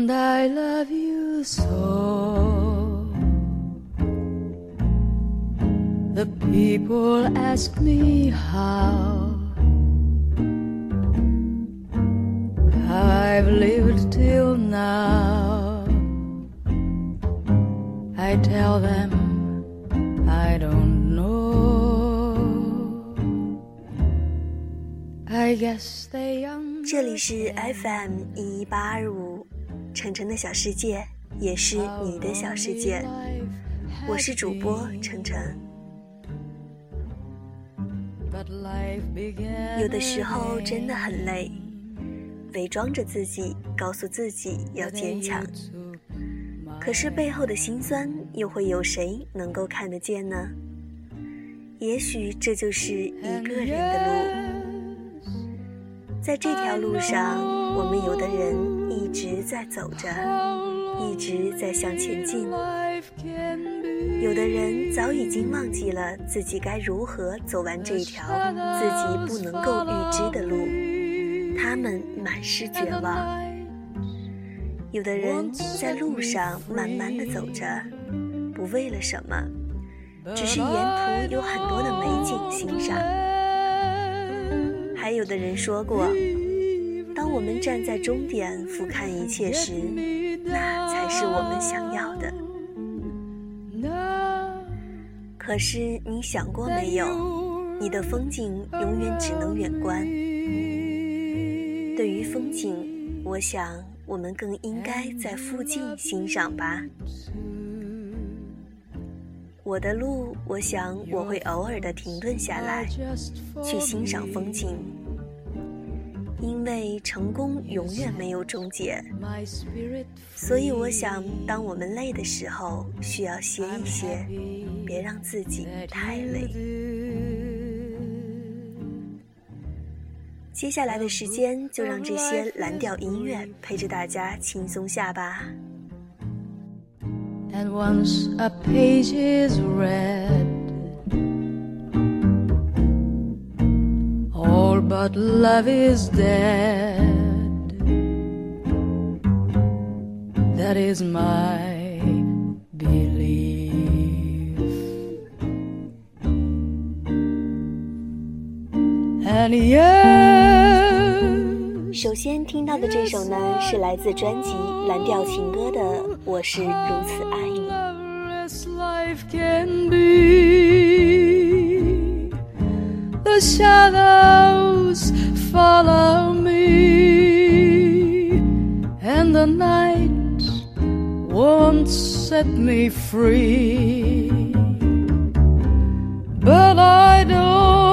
And I love you so. The people ask me how I've lived till now. I tell them I don't know. I guess they understand. 这里是 FM 一一八二五， 晨晨的小世界，也是你的小世界。我是主播晨晨。有的时候真的很累，伪装着自己，告诉自己要坚强，可是背后的辛酸，又会有谁能够看得见呢？也许这就是一个人的路，在这条路上，我们有的人一直在走着，一直在向前进。有的人早已经忘记了自己该如何走完这条自己不能够预知的路，他们满是绝望。有的人在路上慢慢的走着，不为了什么，只是沿途有很多的美景欣赏。还有的人说过，当我们站在终点俯瞰一切时，那才是我们想要的。可是你想过没有，你的风景永远只能远观。对于风景，我想我们更应该在附近欣赏吧。我的路，我想我会偶尔的停顿下来，去欣赏风景。因为成功永远没有终结，所以我想，当我们累的时候，需要歇一歇，别让自己太累。接下来的时间，就让这些蓝调音乐陪着大家轻松下吧。And once a page is read, but love is dead. That is my belief. And. 首先听到的这首呢，是来自专辑《蓝调情歌》的《我是如此爱你》。The shadows follow me, and the night won't set me free. But I don't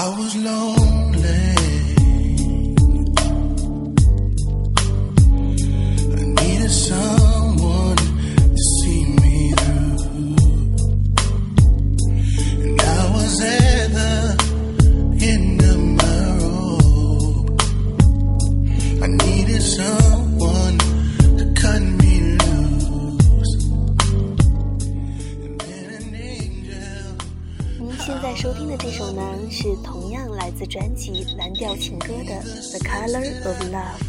I was lonely. 现在收听的这首呢，是同样来自专辑《蓝调情歌》的《The Color of Love》。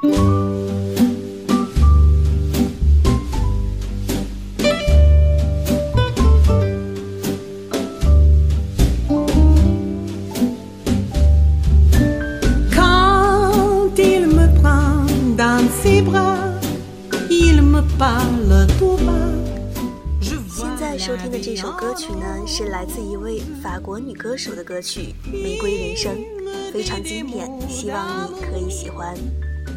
现在收听的这首歌曲呢，是来自一位法国女歌手的歌曲《玫瑰人生》，非常经典，希望你可以喜欢。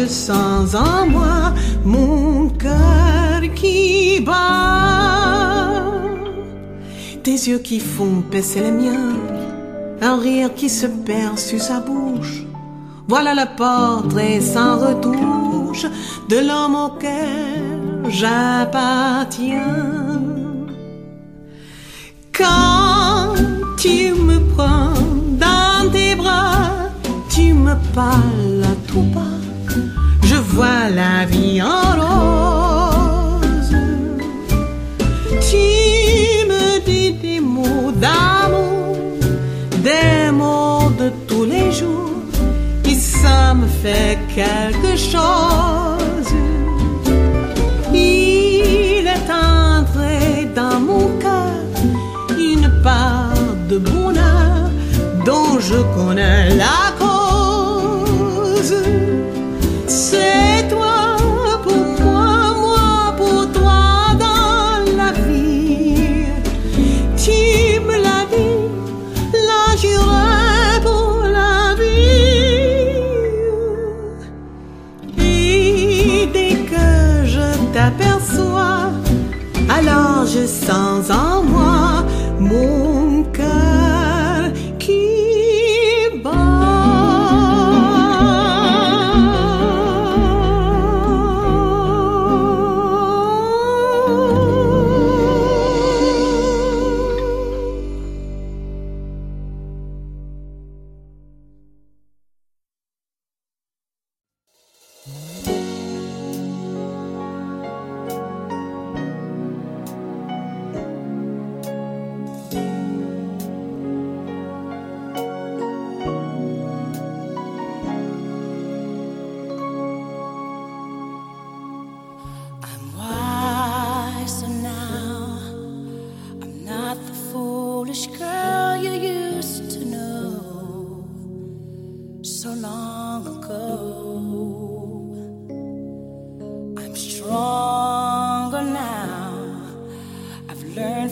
Je sens en moi mon cœur qui bat. Des yeux qui font baisser les miens, un rire qui se perd sur sa bouche. Voilà le portrait sans retouche de l'homme auquel j'appartiens. Quand tu me prends dans tes bras, tu me parles à tout bas. Vois la vie en rose. Tu me dis des mots d'amour, des mots de tous les jours, et ça me fait quelque chose. Il est entré dans mon cœur une part de bonheur dont je connais la alors je sens en moi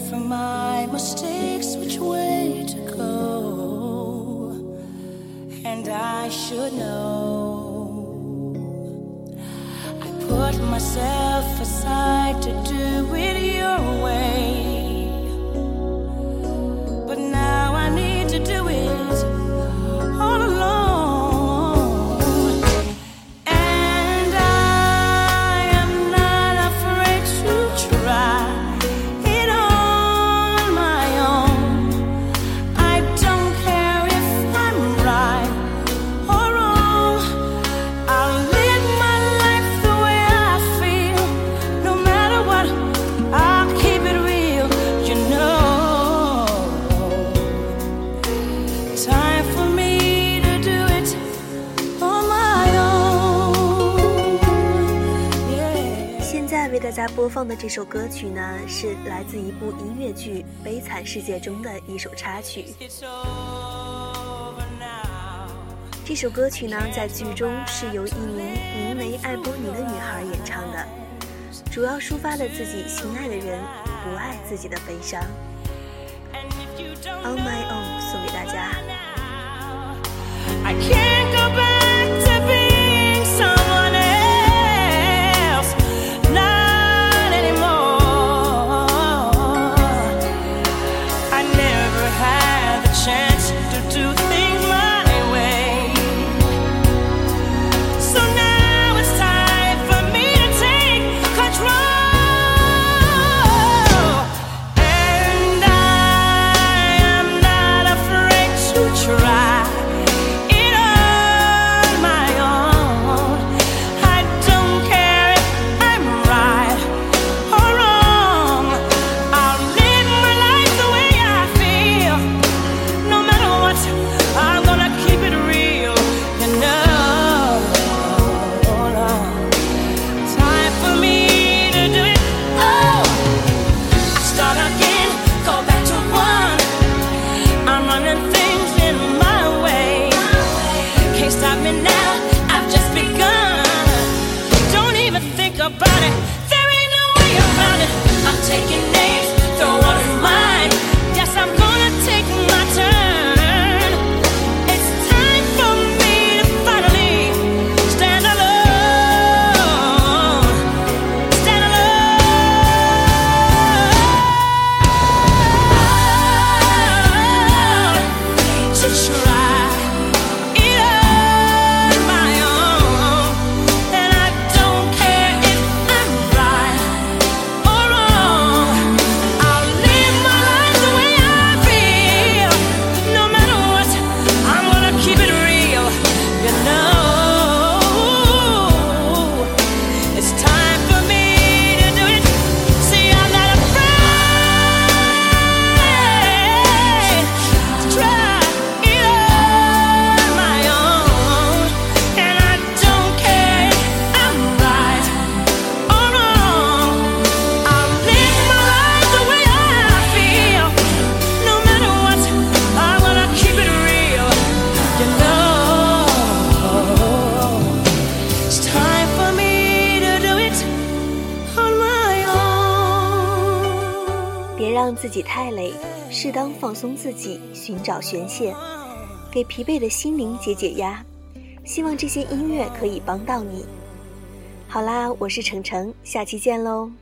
from my mistakes which way to go, and I should know. I put myself aside to do it your way. 播放的这首歌曲呢，是来自一部音乐剧《悲惨世界》中的一首插曲。这首歌曲呢，在剧中是由一名名为艾波尼的女孩演唱的，主要抒发了自己心爱的人不爱自己的悲伤。On My Own 送给大家。己太累，适当放松自己，寻找宣泄，给疲惫的心灵解解压。希望这些音乐可以帮到你。好啦，我是程程，下期见喽。